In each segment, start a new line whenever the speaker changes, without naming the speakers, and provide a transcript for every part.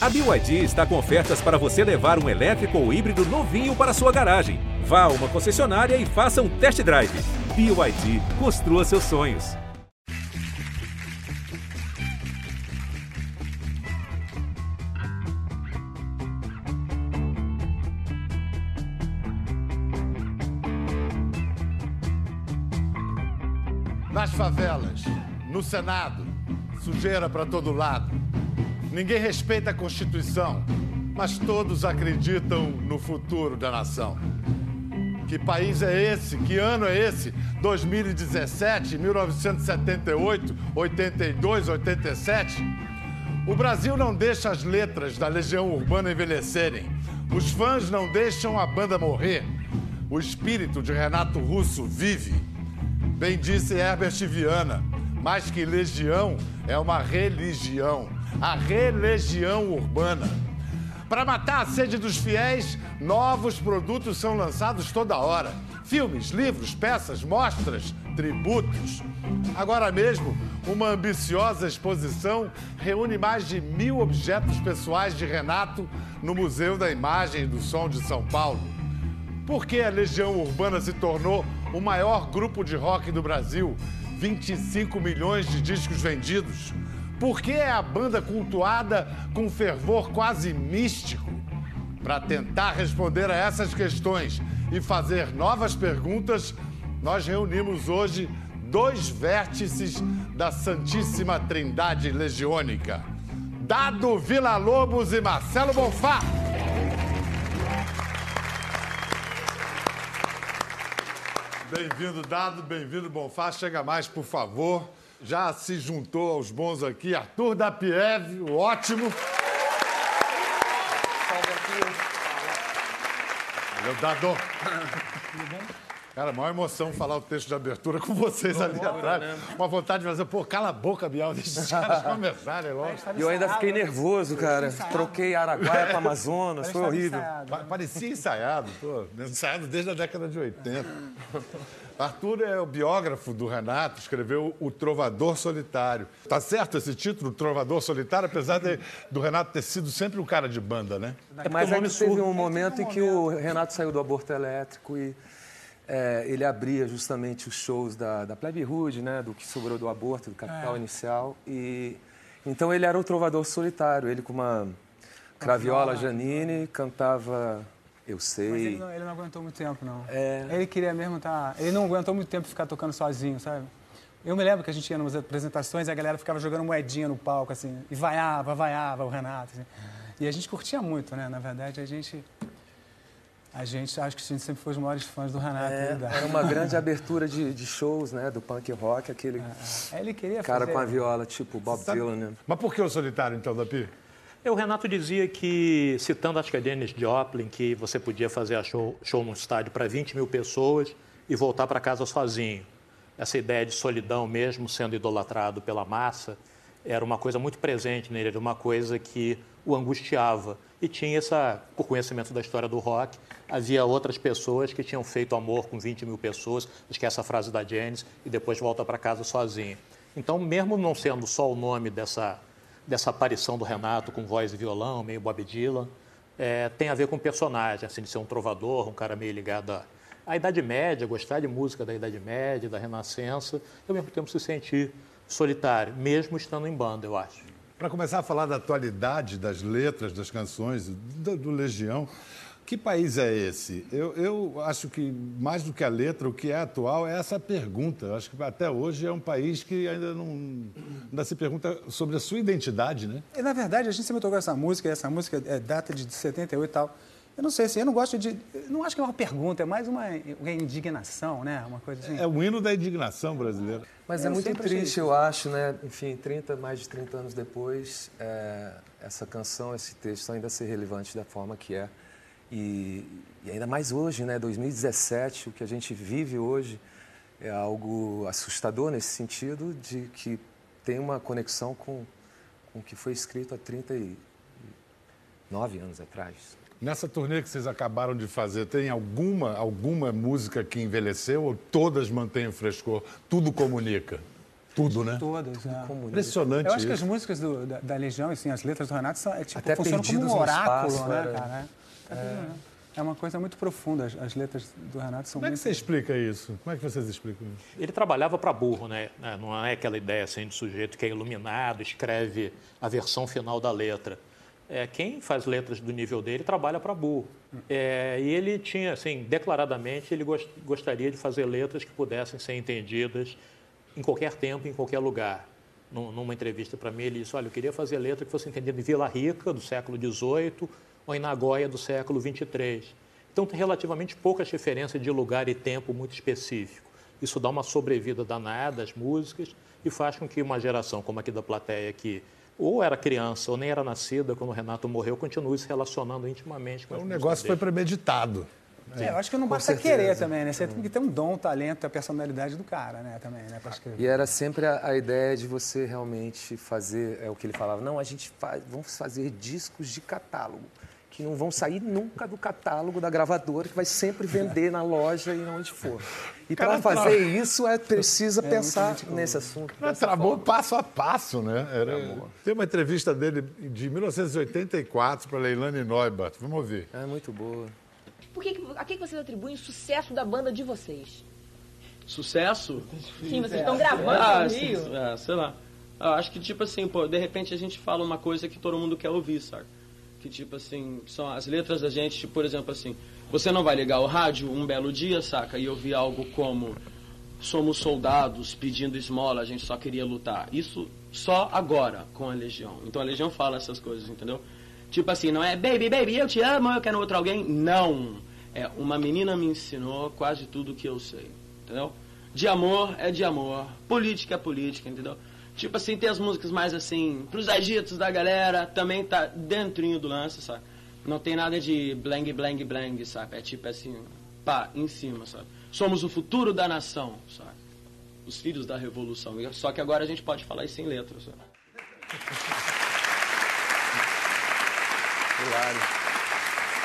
A BYD está com ofertas para você levar um elétrico ou híbrido novinho para sua garagem. Vá a uma concessionária e faça um test drive. BYD, construa seus sonhos.
Nas favelas, no Senado, sujeira para todo lado. Ninguém respeita a Constituição, mas todos acreditam no futuro da nação. Que país é esse? Que ano é esse? 2017, 1978, 82, 87? O Brasil não deixa as letras da Legião Urbana envelhecerem. Os fãs não deixam a banda morrer. O espírito de Renato Russo vive. Bem disse Herbert Viana, mais que legião, é uma religião. A religião urbana. Para matar a sede dos fiéis, novos produtos são lançados toda hora. Filmes, livros, peças, mostras, tributos. Agora mesmo, uma ambiciosa exposição reúne mais de mil objetos pessoais de Renato no Museu da Imagem e do Som de São Paulo. Por que a Legião Urbana se tornou o maior grupo de rock do Brasil? 25 milhões de discos vendidos. Por que é a banda cultuada com fervor quase místico? Para tentar responder a essas questões e fazer novas perguntas, nós reunimos hoje dois vértices da Santíssima Trindade Legiônica: Dado Vila Lobos e Marcelo Bonfá. Bem-vindo, Dado, bem-vindo, Bonfá. Chega mais, por favor. Já se juntou aos bons aqui, Arthur da Pieve, o ótimo. Valeu, Dado. Cara, maior emoção falar o texto de abertura com vocês ali atrás. Uma vontade de fazer, pô, cala a boca, Bial, deixa os caras conversarem logo.
E eu ainda fiquei nervoso, cara. Troquei Araguaia para Amazonas, foi horrível.
Pa- Parecia ensaiado, pô, ensaiado desde a década de 80. Arthur é o biógrafo do Renato, escreveu O Trovador Solitário. Tá certo esse título, Trovador Solitário, apesar de- do Renato ter sido sempre um cara de banda, né?
Mas é que teve um momento em que o Renato saiu do aborto elétrico e é, ele abria justamente os shows da, da Plebe Rude, né, do que sobrou do aborto, do Capital Inicial. E então ele era o trovador solitário. Ele com uma craviola Janine cantava Eu
Mas ele
sei.
não, ele não aguentou muito tempo, não.
É.
Ele queria mesmo estar. Ele não aguentou muito tempo ficar tocando sozinho, sabe? Eu me lembro que a gente ia nas apresentações e a galera ficava jogando moedinha no palco, assim, e vaiava, vaiava o Renato. assim. E a gente curtia muito, né? Na verdade, a gente. A gente, acho que a gente sempre foi os maiores fãs do Renato.
É,
né?
era uma grande abertura de, de shows, né, do punk rock, aquele
Aí ele queria
cara
fazer...
com a viola, tipo Bob
Sabe-
Dylan, né?
Mas por que o solitário, então, Dapi?
É, O Renato dizia que, citando acho que a Dennis Joplin, que você podia fazer a show, show num estádio para 20 mil pessoas e voltar para casa sozinho. Essa ideia de solidão, mesmo sendo idolatrado pela massa, era uma coisa muito presente nele, era uma coisa que o angustiava. E tinha essa, por conhecimento da história do rock, havia outras pessoas que tinham feito amor com 20 mil pessoas, que é essa frase da Janis, e depois volta para casa sozinho. Então, mesmo não sendo só o nome dessa, dessa aparição do Renato com voz e violão, meio Bob Dylan, é, tem a ver com o personagem, assim, de ser um trovador, um cara meio ligado à, à Idade Média, gostar de música da Idade Média, da Renascença, e ao mesmo tempo se sentir solitário, mesmo estando em banda, eu acho.
Para começar a falar da atualidade das letras, das canções, do, do Legião, que país é esse? Eu, eu acho que, mais do que a letra, o que é atual é essa pergunta. Eu acho que até hoje é um país que ainda não ainda se pergunta sobre a sua identidade, né?
E, na verdade, a gente sempre tocou essa música, e essa música é data de 78 e tal. Eu não sei assim, eu não gosto de. Não acho que é uma pergunta, é mais uma, uma indignação, né? Uma coisa assim.
É o hino da indignação brasileira.
Mas é
Eu
muito triste, eu acho, né? Enfim, 30, mais de 30 anos depois, é, essa canção, esse texto ainda ser relevante da forma que é. E, e ainda mais hoje, né? 2017, o que a gente vive hoje é algo assustador nesse sentido de que tem uma conexão com, com o que foi escrito há 39 anos atrás.
Nessa turnê que vocês acabaram de fazer, tem alguma, alguma música que envelheceu ou todas mantêm o frescor? Tudo comunica? tudo, né?
Todas, é.
Impressionante
Eu acho que
isso.
as músicas do- da, da Legião, assim, as letras do Renato, são, é, tipo,
Até
funcionam como um oráculo,
Espaço,
né,
era-
cara? É. É uma coisa muito profunda. As, as letras do Renato são
Como é que
muito...
você explica isso? Como é que vocês explicam isso?
Ele trabalhava para burro, né? Não é aquela ideia assim de sujeito que é iluminado, escreve a versão final da letra. É, quem faz letras do nível dele trabalha para burro. É, e ele tinha, assim, declaradamente, ele gos- gostaria de fazer letras que pudessem ser entendidas em qualquer tempo, em qualquer lugar. Num- Numa entrevista para mim, ele disse: Olha, eu queria fazer letra que fosse entendida em Vila Rica, do século XVIII, ou em Nagoya, do século XXIII. Então, tem relativamente poucas referências de lugar e tempo muito específico. Isso dá uma sobrevida danada às músicas e faz com que uma geração como aqui da plateia, que ou era criança ou nem era nascida quando o Renato morreu, continue se relacionando intimamente com as
O negócio foi premeditado.
É, eu acho que não basta
certeza.
querer também, né? Você tem que ter um dom, um talento, a personalidade do cara, né? Também, né? Pra escrever.
E era sempre a, a ideia de você realmente fazer, é o que ele falava, não, a gente faz, vamos fazer discos de catálogo, que não vão sair nunca do catálogo da gravadora, que vai sempre vender na loja e onde for. E para fazer isso é precisa pensar nesse assunto.
Mas
forma.
passo a passo, né? Era... Tem uma entrevista dele de 1984 para Leilani Neubert. Vamos ouvir.
É muito boa.
Por que, a que vocês atribuem o sucesso da banda de vocês?
Sucesso?
Sim, vocês estão gravando
Ah,
no Rio.
é, sei lá. Eu acho que, tipo assim, pô, de repente a gente fala uma coisa que todo mundo quer ouvir, sabe? Que, tipo assim, são as letras da gente, tipo, por exemplo, assim, você não vai ligar o rádio um belo dia, saca? E ouvir algo como somos soldados pedindo esmola, a gente só queria lutar. Isso só agora com a Legião. Então a Legião fala essas coisas, entendeu? Tipo assim, não é baby, baby, eu te amo, eu quero outro alguém. Não. É uma menina me ensinou quase tudo que eu sei, entendeu? De amor é de amor, política é política, entendeu? Tipo assim, tem as músicas mais assim, pros agitos da galera, também tá dentrinho do lance, sabe? Não tem nada de blang, blang, blang, sabe? É tipo assim, pá, em cima, sabe? Somos o futuro da nação, sabe? Os filhos da revolução. Só que agora a gente pode falar isso em letras, sabe?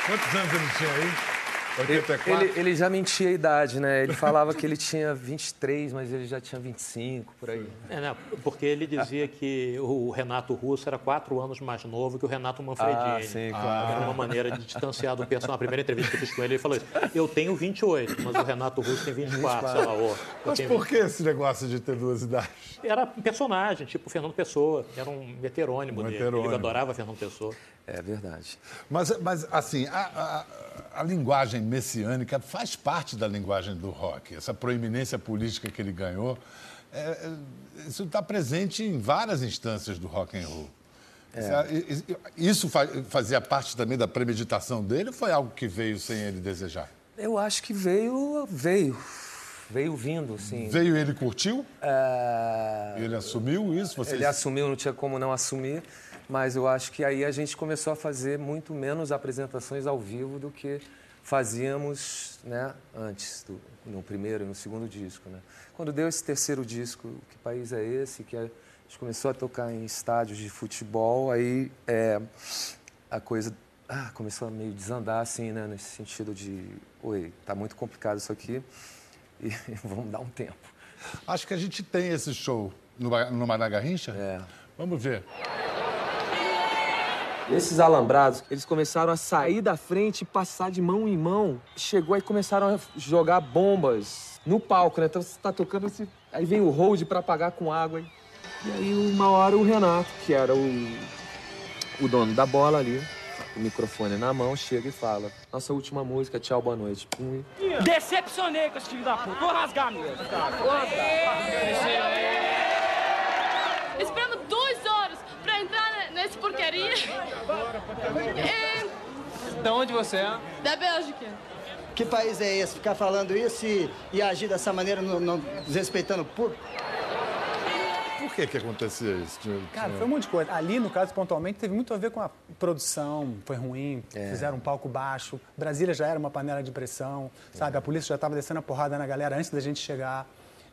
Quantos anos ele tinha aí? 84?
Ele, ele já mentia a idade, né? Ele falava que ele tinha 23, mas ele já tinha 25, por aí.
É, né? Porque ele dizia que o Renato Russo era quatro anos mais novo que o Renato Manfredini.
Ah, sim, claro.
Era uma maneira de distanciar do personagem. A primeira entrevista que eu fiz com ele, ele falou isso. Eu tenho 28, mas o Renato Russo tem 24, sei lá. Ou,
Mas por que esse negócio de ter duas idades?
Era um personagem, tipo Fernando Pessoa. Era um heterônimo
Um
dele.
heterônimo.
Ele adorava Fernando Pessoa.
É verdade.
Mas, mas assim, a, a- a linguagem messiânica faz parte da linguagem do rock. Essa proeminência política que ele ganhou, é, é, isso está presente em várias instâncias do rock and roll. Isso- Isso fa- fazia parte também da premeditação dele ou foi algo que veio sem ele desejar?
Eu acho que veio, veio, veio vindo, assim.
Veio ele curtiu?
É,
Ele assumiu isso? Vocês...
Ele assumiu, não tinha como não assumir, mas eu acho que aí a gente começou a fazer muito menos apresentações ao vivo do que fazíamos né, antes, do, no primeiro e no segundo disco. Né? Quando deu esse terceiro disco, Que País é Esse? que a gente começou a tocar em estádios de futebol, aí é, a coisa ah, começou a meio desandar, assim, né, nesse sentido de, oi, tá muito complicado isso aqui e vamos dar um tempo.
Acho que a gente tem esse show no, no Maná Garrincha.
É.
Vamos ver.
Esses alambrados, eles começaram a sair da frente e passar de mão em mão. Chegou aí começaram a jogar bombas no palco, né? Então você tá tocando esse. Aí vem o hold pra apagar com água. E aí, uma hora, o Renato, que era o, o dono da bola ali, o microfone na mão, chega e fala: Nossa última música, tchau, boa noite. E
Decepcionei com esse filho da puta. Vou rasgar mesmo. Vou rasgar.
Esperando duas horas pra entrar nesse porcaria. É,
De onde você é?
da Bélgica.
Que país é esse? Ficar falando isso e, e agir dessa maneira, não, não desrespeitando o público?
Por que que acontecia isso?
Cara, foi um monte de coisa. Ali, no caso, pontualmente, teve muito a ver com a produção, foi ruim, fizeram um palco baixo. Brasília já era uma panela de pressão, sabe? A polícia já estava descendo a porrada na galera antes da gente chegar.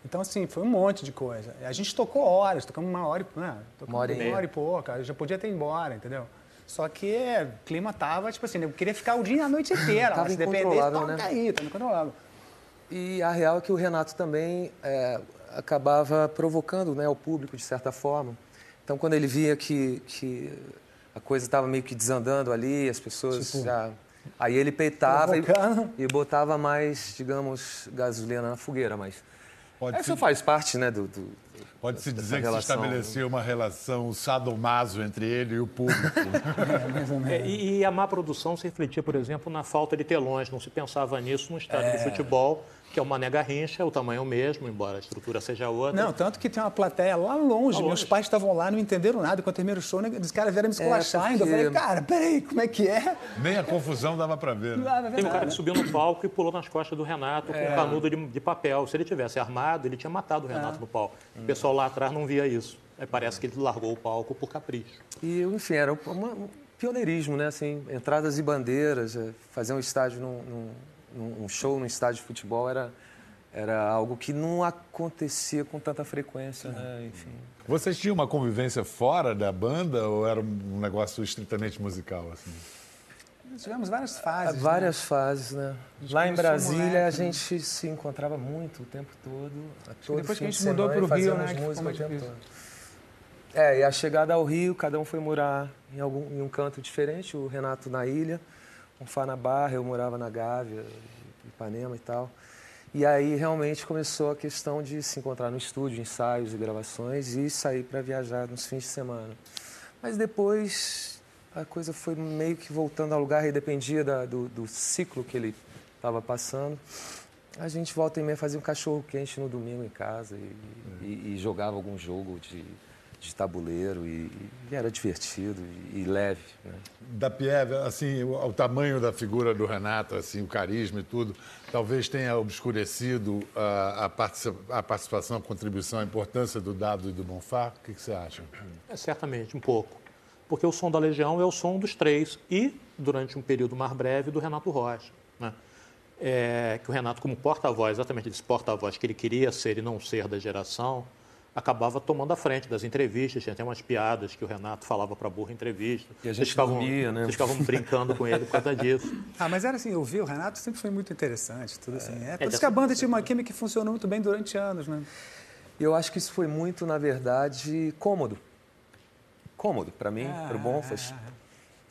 Então, assim, foi um monte de coisa. A gente tocou horas, tocamos uma hora e, né? tocamos
Uma hora.
Uma hora e pouca, eu já podia ter ido embora, entendeu? Só que o clima tava, tipo assim, eu queria ficar o dia e a noite inteira.
Tava
mas
incontrolável, né?
aí, tá incontrolável.
E a real é que o Renato também, é, acabava provocando né, o público de certa forma. Então, quando ele via que, que a coisa estava meio que desandando ali, as pessoas
Tipo,
já. Aí ele peitava e, e botava mais, digamos, gasolina na fogueira, mas.
Pode
Isso
se-
faz parte, né, do. do
Pode-se dizer que se estabeleceu uma relação sadomaso entre ele e o público.
É, e, e a má produção se refletia, por exemplo, na falta de telões. Não se pensava nisso no estádio de futebol, que é uma Mané Garrincha, o tamanho é o mesmo, embora a estrutura seja outra.
Não, tanto que tem uma plateia lá longe.
Lá
Meus
longe.
pais estavam lá, não entenderam nada. Quando terminou o show, né, os caras vieram me esculachar ainda. Eu
porque-
falei, cara, peraí, como é que é?
Nem a confusão dava para ver. Né?
dá pra ver
Teve um cara que subiu no palco e pulou nas costas do Renato com um canudo de, de papel. Se ele tivesse armado, ele tinha matado o Renato no palco. O pessoal lá atrás não via isso. Aí parece que ele largou o palco por capricho.
E, enfim, era uma- um pioneirismo, né? Assim, entradas e bandeiras, fazer um estádio, num- num- um show num estádio de futebol era, era algo que não acontecia com tanta frequência, né? Enfim.
Vocês tinham uma convivência fora da banda ou era um negócio estritamente musical? Assim?
Tivemos várias fases.
Há várias fases, né? Lá em Brasília
moleque,
a
né?
gente se encontrava muito o tempo todo. A todo
depois que a
de
gente mudou pro
e
Rio, né, que ficou
música o tempo todo. É, e a chegada ao Rio, cada um foi morar em, algum, em um canto diferente. O Renato na ilha, o Fá na Barra, eu morava na Gávea, Ipanema e tal. E aí realmente começou a questão de se encontrar no estúdio, ensaios e gravações e sair para viajar nos fins de semana. Mas depois a coisa foi meio que voltando ao lugar e dependia da- do, do ciclo que ele estava passando. A gente volta e meia fazia um cachorro quente no domingo em casa e, e- e jogava algum jogo de, de tabuleiro e, e era divertido e, e leve. Né?
Da Pieve, assim, o, o tamanho da figura do Renato, assim, o carisma e tudo, talvez tenha obscurecido ah, a, partici- a participação, a contribuição, a importância do Dado e do Bonfá. O que, que você acha?
É, certamente, um pouco. Porque o som da Legião é o som dos três e, durante um período mais breve, do Renato Rocha. Né? É, que o Renato, como porta-voz, exatamente esse porta-voz que ele queria ser e não ser da geração, acabava tomando a frente das entrevistas. Tinha até umas piadas que o Renato falava para burro em entrevista.
E a gente
Vocês ficavam,
dormia, né?
Vocês ficavam brincando com ele por causa disso.
Ah, mas era assim, eu vi, o Renato sempre foi muito interessante, tudo assim. É, por
É,
isso que a banda tinha uma química que funcionou muito bem durante anos, né?
Eu acho que isso foi muito, na verdade, cômodo. Cômodo, para mim, para o Bonfas.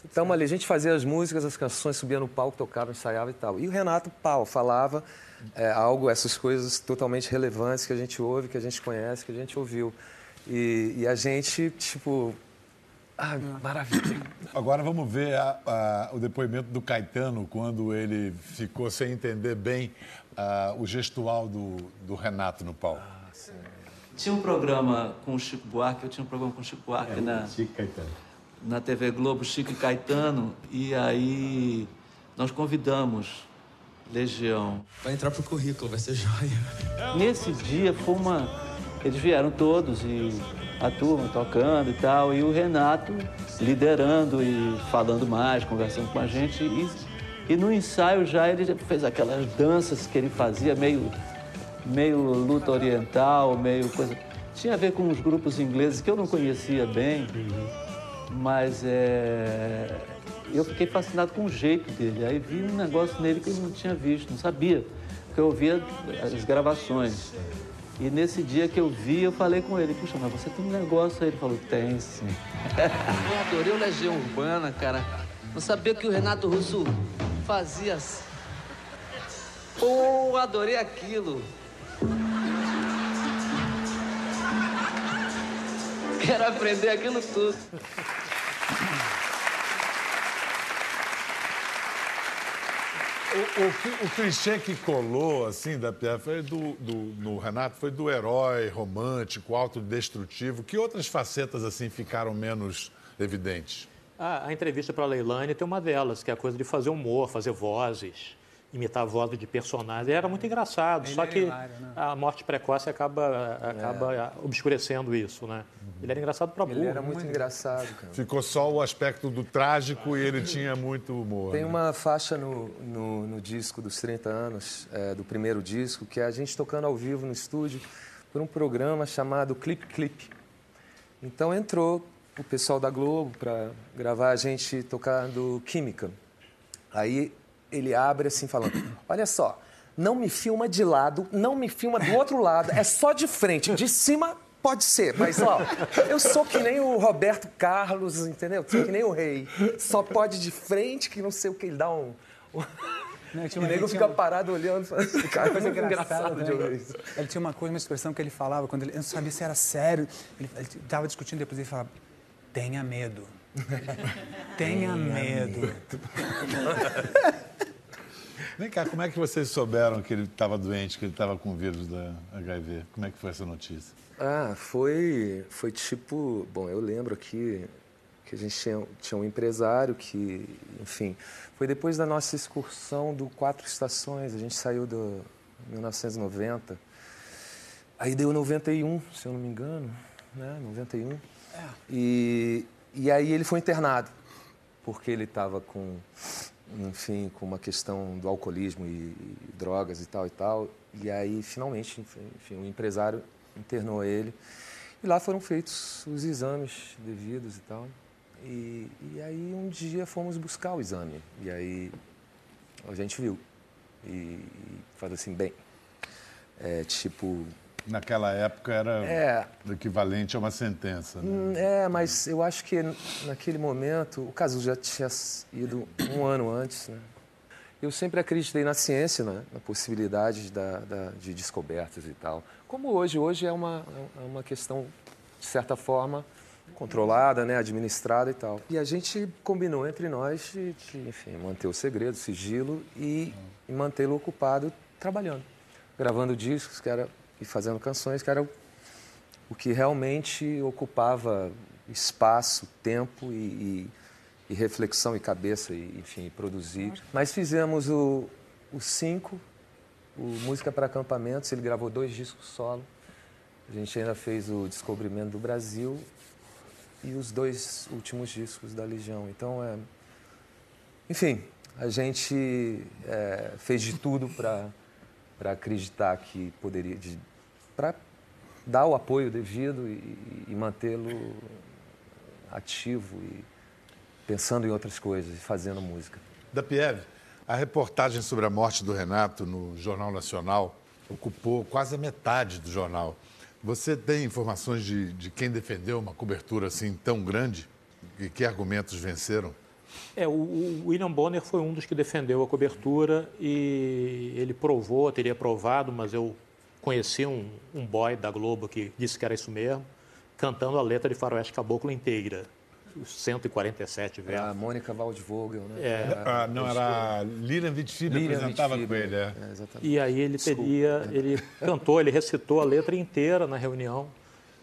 Então, ali, a gente fazia as músicas, as canções, subia no palco, tocava, ensaiava e tal. E o Renato, pau, falava é, algo, essas coisas totalmente relevantes que a gente ouve, que a gente conhece, que a gente ouviu. E, e a gente, tipo, ah, maravilha.
Agora vamos ver a- a- o depoimento do Caetano quando ele ficou sem entender bem ah, o gestual do, do Renato no palco.
Tinha um programa com o Chico Buarque, eu tinha um programa com o Chico Buarque na,
Chico Caetano.
Na TV Globo, Chico e Caetano, e aí nós convidamos Legião.
Vai entrar pro currículo, vai ser joia.
Nesse dia foi uma. Eles vieram todos e a turma tocando e tal, e o Renato liderando e falando mais, conversando com a gente. E, e no ensaio já ele fez aquelas danças que ele fazia, meio, meio luta oriental, meio coisa. Tinha a ver com os grupos ingleses que eu não conhecia bem, mas é, eu fiquei fascinado com o jeito dele. Aí vi um negócio nele que eu não tinha visto, não sabia, porque eu ouvia as gravações. E nesse dia que eu vi, eu falei com ele, puxa, mas você tem um negócio aí. Ele falou, tem sim.
Eu adorei o Legião Urbana, cara. Não sabia que o Renato Russo fazia assim. Adorei aquilo. Quero aprender aquilo tudo.
O, o, o clichê que colou, assim, da Pierre foi do, do, no Renato, foi do herói romântico, autodestrutivo. Que outras facetas, assim, ficaram menos evidentes?
A, a entrevista para a Leilani tem uma delas, que é a coisa de fazer humor, fazer vozes, imitar vozes de personagens. Era muito engraçado,
Ele
só
é
que
hilário, né?
a morte precoce acaba, acaba obscurecendo isso, né? Ele era engraçado para burro.
Ele era muito engraçado, cara.
Ficou só o aspecto do trágico e ele tinha muito humor.
Tem
né?
uma faixa no, no, no disco dos 30 anos, é, do primeiro disco, que é a gente tocando ao vivo no estúdio por um programa chamado Clip Clip. Então entrou o pessoal da Globo para gravar a gente tocando Química. Aí ele abre assim falando, olha só, não me filma de lado, não me filma do outro lado, é só de frente. De cima pode ser, mas ó, eu sou que nem o Roberto Carlos, entendeu? Sou que nem o rei. Só pode de frente, que não sei o que, ele dá um.
Não,
o nego fica
um-
parado olhando. Cara, coisa
Muito
engraçado de
né?
ouvir isso.
Ele tinha uma coisa, uma expressão que ele falava, quando ele, eu não sabia se era sério. Ele estava discutindo depois ele falava: tenha medo. tenha medo.
Vem cá, como é que vocês souberam que ele estava doente, que ele estava com o vírus da HIV? Como é que foi essa notícia?
Ah, foi, foi tipo. Bom, eu lembro aqui que a gente tinha, tinha um empresário que, enfim, foi depois da nossa excursão do Quatro Estações, a gente saiu do 1990. Aí deu 91, se eu não me engano, né? 91. E, e aí ele foi internado, porque ele estava com, enfim, com uma questão do alcoolismo e, e drogas e tal e tal. E aí, finalmente, enfim, o empresário internou ele. E lá foram feitos os exames devidos e tal. E, e aí, um dia, fomos buscar o exame. E aí, a gente viu. E, e falou assim, bem, é tipo...
Naquela época era
É.
o equivalente a uma sentença. Né?
Hum, É, mas eu acho que naquele momento, o caso já tinha ido um ano antes, né? Eu sempre acreditei na ciência, né? na possibilidade da, da- de descobertas e tal. Como hoje, hoje é uma, é uma questão, de certa forma, controlada, né? administrada e tal. E a gente combinou entre nós de, de, enfim, manter o segredo, o sigilo e, e mantê-lo ocupado trabalhando, gravando discos que era, e fazendo canções que era o o que realmente ocupava espaço, tempo e, e- e reflexão e cabeça, e, enfim, produzir. Mas fizemos o, o cinco, o Música para Acampamentos, ele gravou dois discos solo. A gente ainda fez o Descobrimento do Brasil e os dois últimos discos da Legião. Então, é... enfim, a gente é, fez de tudo para acreditar que poderia, para dar o apoio devido e, e mantê-lo ativo e pensando em outras coisas e fazendo música.
Da Pieve, a reportagem sobre a morte do Renato no Jornal Nacional ocupou quase a metade do jornal. Você tem informações de, de quem defendeu uma cobertura assim tão grande? E que argumentos venceram?
É, o, o William Bonner foi um dos que defendeu a cobertura e ele provou, teria provado, mas eu conheci um, um boy da Globo que disse que era isso mesmo, cantando a letra de Faroeste Caboclo inteira, os 147 versos.
A Mônica Waldvogel, né?
É.
Ah, não, era a Lilian
Lilian
apresentava com ele. É.
é, exatamente.
E aí ele
Desculpa.
teria, ele cantou, ele recitou a letra inteira na reunião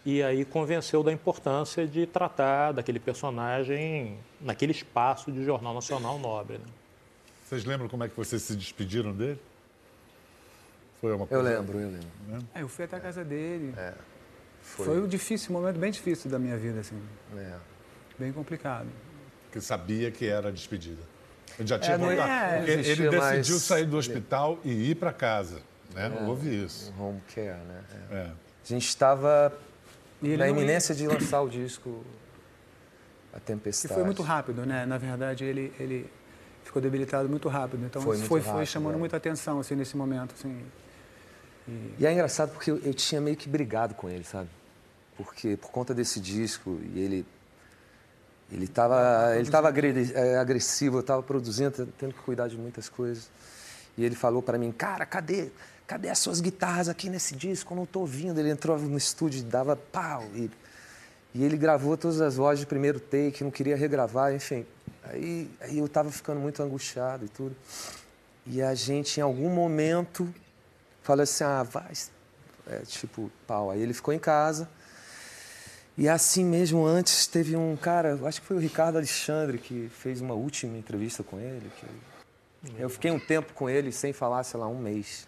e aí convenceu da importância de tratar daquele personagem naquele espaço de jornal nacional nobre. Né?
Vocês lembram como é que vocês se despediram dele? Foi uma
Eu
coisa-
lembro, eu lembro.
É, eu fui até a casa dele.
foi.
Foi, um difícil, um momento bem difícil da minha vida, assim.
É.
Bem complicado.
Que sabia que era a despedida. Ele já tinha
É,
voltado.
é,
Porque ele decidiu
mais-
sair do hospital e ir para casa. Né?
É,
Não houve isso.
um home care, né? É.
É.
A gente estava
E
na
não ia-
iminência de lançar o disco A
Que
Tempestade.
foi muito rápido, né? Na verdade, ele, ele ficou debilitado muito rápido. Então,
Foi
foi, foi
rápido,
chamando
é.
muita atenção, assim, nesse momento, assim.
E é engraçado porque eu, eu tinha meio que brigado com ele, sabe? Porque por conta desse disco e ele ele estava ele tava eh, agressivo, eu estava produzindo, tendo que cuidar de muitas coisas. E ele falou para mim, cara, cadê cadê as suas guitarras aqui nesse disco? Eu não estou ouvindo. Ele entrou no estúdio e dava pau e e ele gravou todas as vozes de primeiro take, não queria regravar, enfim. Aí, aí eu estava ficando muito angustiado e tudo. E a gente, em algum momento, falou assim: ah, vai. É, tipo, pau. Aí ele ficou em casa. E assim mesmo, antes, teve um cara, acho que foi o Ricardo Alexandre, que fez uma última entrevista com ele. Que eu fiquei um tempo com ele sem falar, sei lá, um mês.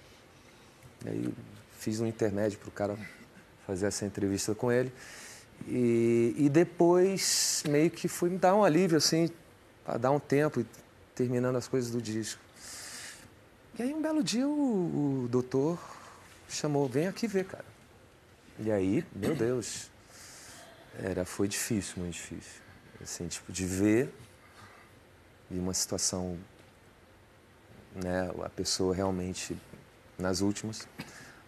Aí fiz um intermédio para o cara fazer essa entrevista com ele. E, e depois meio que fui me dar um alívio, assim, para dar um tempo, e terminando as coisas do disco. E aí um belo dia o, o doutor chamou, vem aqui ver, cara. E aí, meu Deus, era, foi difícil, muito difícil. Assim, tipo, de ver e uma situação, né, a pessoa realmente nas últimas.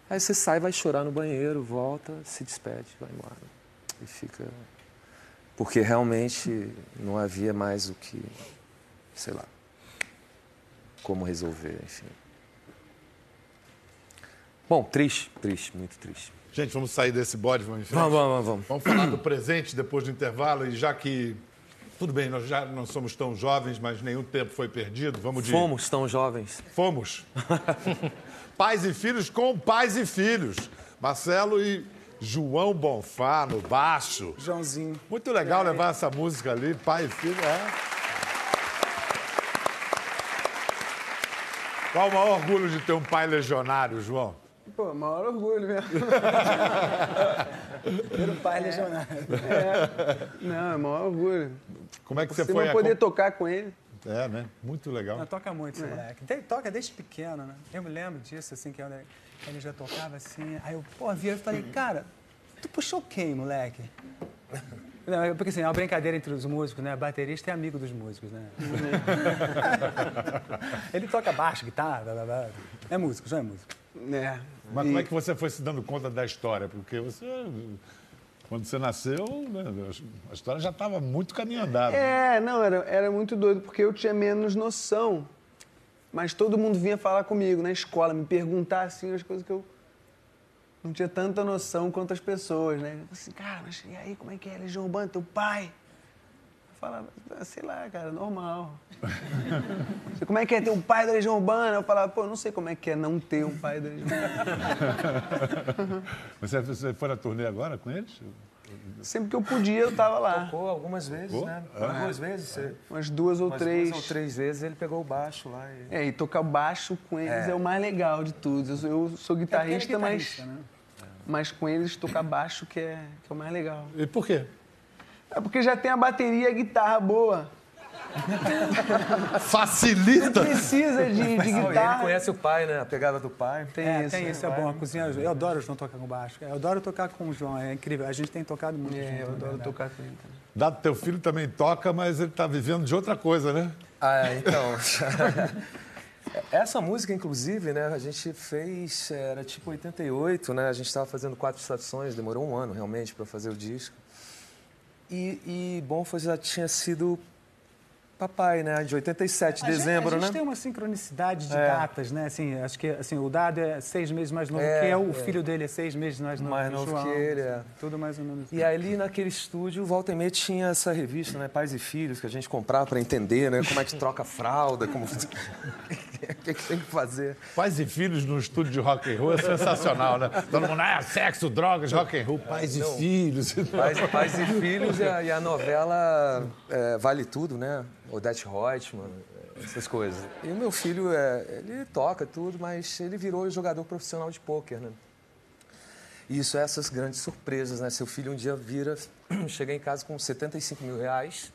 Aí você sai, vai chorar no banheiro, volta, se despede, vai embora. E fica. Porque realmente não havia mais o que, sei lá, como resolver, enfim. Bom, triste, triste, muito triste.
Gente, vamos sair desse bode, vamos em frente?
Vamos, vamos, vamos.
Vamos falar do presente depois do intervalo e já que tudo bem, nós já não somos tão jovens, mas nenhum tempo foi perdido. Vamos de
Fomos tão jovens.
Fomos. pais e filhos com pais e filhos. Marcelo e João Bonfá no baixo.
Joãozinho.
Muito legal levar essa música ali, pai e filho, é. Qual o maior orgulho de ter um pai legionário, João?
Pô, maior orgulho mesmo. Ter um pai legionário. É. Não, é maior orgulho.
Como é que você,
Você
foi?
não
a
poder
com-
tocar com ele.
É, né? Muito legal.
Não, toca muito esse
É.
moleque. De- toca desde pequeno, né? Eu me lembro disso, assim, que eu- ele já tocava assim. Aí eu, pô, via e falei, cara, tu puxou quem, moleque? Não, eu- porque assim, é uma brincadeira entre os músicos, né? Baterista é amigo dos músicos, né? ele toca baixo, guitarra, blá, blá, blá. É músico, já é músico.
É.
Mas como é que você foi se dando conta da história? Porque você, quando você nasceu, né, a história já estava muito caminho andado.
É, não, era, era muito doido, porque eu tinha menos noção. Mas todo mundo vinha falar comigo na escola, me perguntar assim as coisas que eu não tinha tanta noção quanto as pessoas, né? Eu Assim, cara, mas e aí, como é que é Legião Urbana, teu pai? Eu falava, "Ah, sei lá, cara, normal. como é que é ter um pai da Legião Urbana? Eu falava, pô, não sei como é que é não ter um pai da Legião Urbana.
Você, você foi na turnê agora com eles?
Sempre que eu podia, eu tava lá.
Tocou algumas vezes,
Tocou?
né?
É.
Duas vezes. Você...
Umas duas ou
Umas
três.
Duas ou três vezes ele pegou o baixo lá. E...
É, e tocar baixo com eles é,
É.
o mais legal de tudo. Eu sou, eu sou guitarrista,
É é
mas,
guitarrista, né?
mas com eles tocar baixo que é, que é o mais legal.
E por quê?
É porque já tem a bateria e a guitarra boa.
Facilita!
Não precisa de, de
Não, e ele
guitarra.
conhece o pai, né? A pegada do pai.
Tem
é,
isso,
tem
né?
isso, é bom. A cozinha, eu adoro o João tocar com baixo. Eu adoro tocar com o João, é incrível. A gente tem tocado muito
É,
junto,
eu adoro
verdade.
tocar com ele também.
Dado teu filho também toca, mas ele está vivendo de outra coisa, né?
Ah, então. Essa música, inclusive, né, a gente fez, era tipo 88, né? A gente estava fazendo quatro estações, demorou um ano realmente para fazer o disco. E, e bom, foi, já tinha sido papai, né? De 87,
A gente-
dezembro,
a gente
né?
tem uma sincronicidade de
É.
datas, né? Assim, acho que assim, o Dado é seis meses mais novo
É,
que eu, o
é.
filho dele é seis meses mais novo
Mais
que
novo
João.
que ele, é.
Tudo mais ou menos.
E ali naquele estúdio, volta e meia, tinha essa revista, né? Pais e Filhos, que a gente comprava para entender, né? Como é que troca fralda, como... o que, que tem que fazer.
Pais e filhos no estúdio de rock and roll é sensacional, né? Todo mundo, ah, sexo, drogas, rock and roll, pais
Não.
e filhos.
Pais, Pais e Filhos e a, e a novela é, Vale Tudo, né? Odete Reutemann, essas coisas. E o meu filho, é, ele toca tudo, mas ele virou jogador profissional de pôquer, né? E isso, essas grandes surpresas, né? Seu filho um dia vira, chega em casa com 75 mil reais,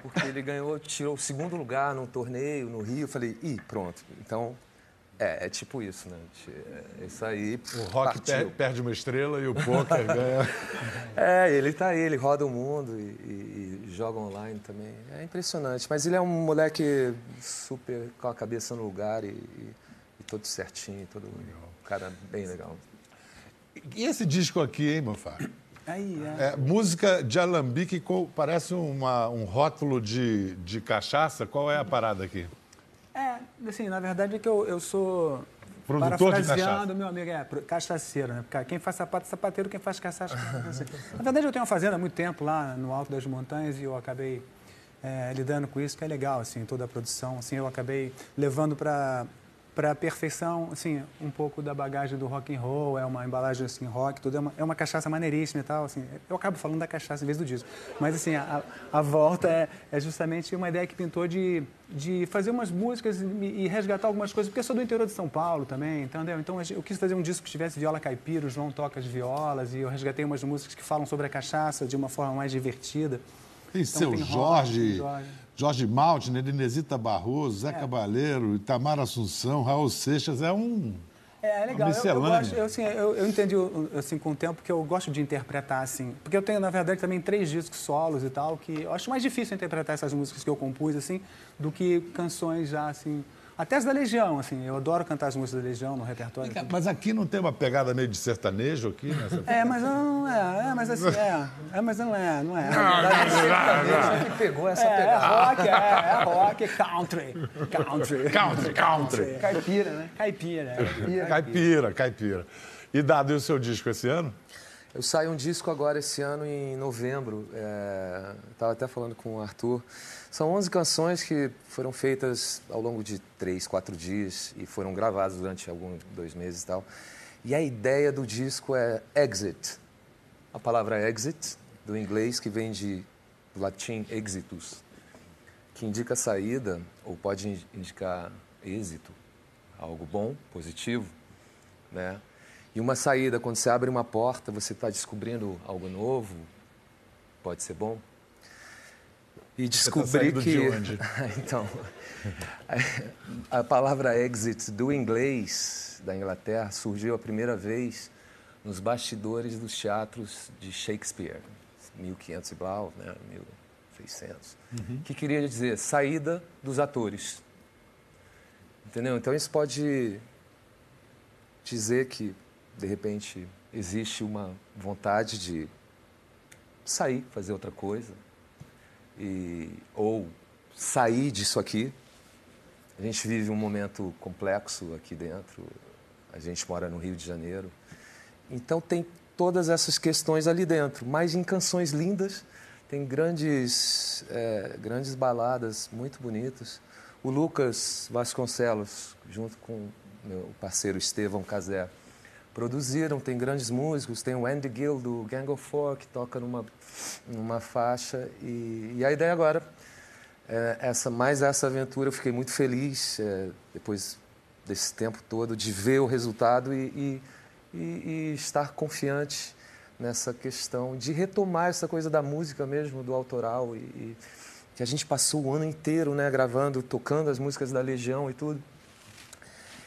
porque ele ganhou, tirou o segundo lugar num torneio no Rio. Eu falei, ih, pronto. Então, é, é tipo isso, né? É Isso aí.
O rock
partiu.
per- perde uma estrela e o poker ganha.
É, ele tá aí, ele roda o mundo e- e joga online também. É impressionante. Mas ele é um moleque super com a cabeça no lugar e, e- e todo certinho, todo um cara bem legal.
E esse disco aqui, hein, Mofá?
Aí, é.
É, música de alambique, parece uma- um rótulo de, de cachaça. Qual é a parada aqui?
É, assim, na verdade é que eu, eu sou.
Produtor de
parafraseando,
cachaça.
meu amigo, é, cachaceiro, né? Porque quem faz sapato é sapateiro, quem faz cachaça é cachaceiro. Na verdade, eu tenho uma fazenda há muito tempo lá no alto das montanhas e eu acabei é, lidando com isso, que é legal, assim, toda a produção. Assim, eu acabei levando para para a perfeição, assim, um pouco da bagagem do rock and roll, é uma embalagem assim rock, tudo é uma, é uma cachaça maneiríssima e tal, assim. Eu acabo falando da cachaça em vez do disco, mas assim a, a volta é, é justamente uma ideia que pintou de, de fazer umas músicas e, e resgatar algumas coisas, porque eu sou do interior de São Paulo também, entendeu? Então eu quis fazer um disco que tivesse viola caipira, o João toca as violas e eu resgatei umas músicas que falam sobre a cachaça de uma forma mais divertida.
Tem
Então,
seu
tem rock,
Jorge,
Jorge.
Jorge Maltner, Inesita Barroso,
É.
Zé Cabaleiro, Itamar Assunção, Raul Seixas. É um.
É, é legal.
Uma
Eu, eu, gosto, eu, assim, eu, eu entendi assim, com o tempo que eu gosto de interpretar assim. Porque eu tenho, na verdade, também três discos solos e tal, que eu acho mais difícil interpretar essas músicas que eu compus, assim, do que canções já, assim, Até as da Legião, assim, eu adoro cantar as músicas da Legião no repertório.
Mas aqui não tem uma pegada meio de sertanejo aqui? Nessa...
É, mas não é, é, mas assim, é, é mas não é, não é.
Não, não, não,
não. que pegou essa
é,
pegada.
É rock, é, é rock, country, country.
Country, country.
Caipira, né?
Caipira.
Caipira, caipira. caipira. E Dado, e o seu disco esse ano?
Eu saio um disco agora esse ano em novembro. Estava até falando com o Arthur. São 11 canções que foram feitas ao longo de três, quatro dias e foram gravadas durante alguns dois meses e tal. E a ideia do disco é exit. A palavra exit, do inglês, que vem de do latim exitus, que indica saída ou pode indicar êxito, algo bom, positivo, né? E uma saída, quando você abre uma porta, você está descobrindo algo novo, pode ser bom. E descobri
tá
que.
De onde?
então, a, a palavra exit do inglês da Inglaterra surgiu a primeira vez nos bastidores dos teatros de Shakespeare, 1500 e blau, né, 1600, uhum. que queria dizer saída dos atores. Entendeu? Então isso pode dizer que de repente existe uma vontade de sair, fazer outra coisa, e, ou sair disso aqui. A gente vive um momento complexo aqui dentro, a gente mora no Rio de Janeiro. Então tem todas essas questões ali dentro, mas em canções lindas, tem grandes, é, grandes baladas muito bonitas. O Lucas Vasconcelos, junto com meu parceiro Estevão Casé, produziram, tem grandes músicos, tem o Andy Gill do Gang of Four que toca numa, numa faixa e, e a ideia agora é essa mais essa aventura eu fiquei muito feliz é, depois desse tempo todo de ver o resultado e, e, e, estar confiante nessa questão de retomar essa coisa da música mesmo do autoral e, que a gente passou o ano inteiro né gravando tocando as músicas da Legião e tudo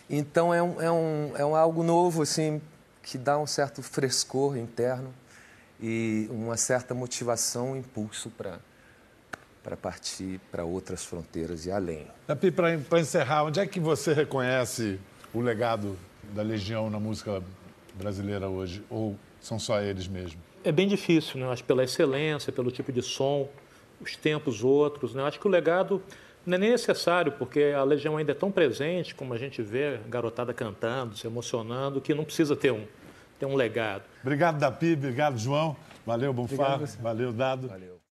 então é, um, é, um, é um algo novo, assim, que dá um certo frescor interno e uma certa motivação, um impulso para para partir para outras fronteiras e além.
Para encerrar, onde é que você reconhece o legado da Legião na música brasileira hoje? Ou são só eles mesmo?
É bem difícil, né? Acho pela excelência, pelo tipo de som, os tempos outros, né? Acho que o legado não é nem necessário, porque a Legião ainda é tão presente, como a gente vê garotada cantando, se emocionando, que não precisa ter um, ter um legado.
Obrigado, Dapi, obrigado, João. Valeu, Bonfá. Valeu, Dado.
Valeu.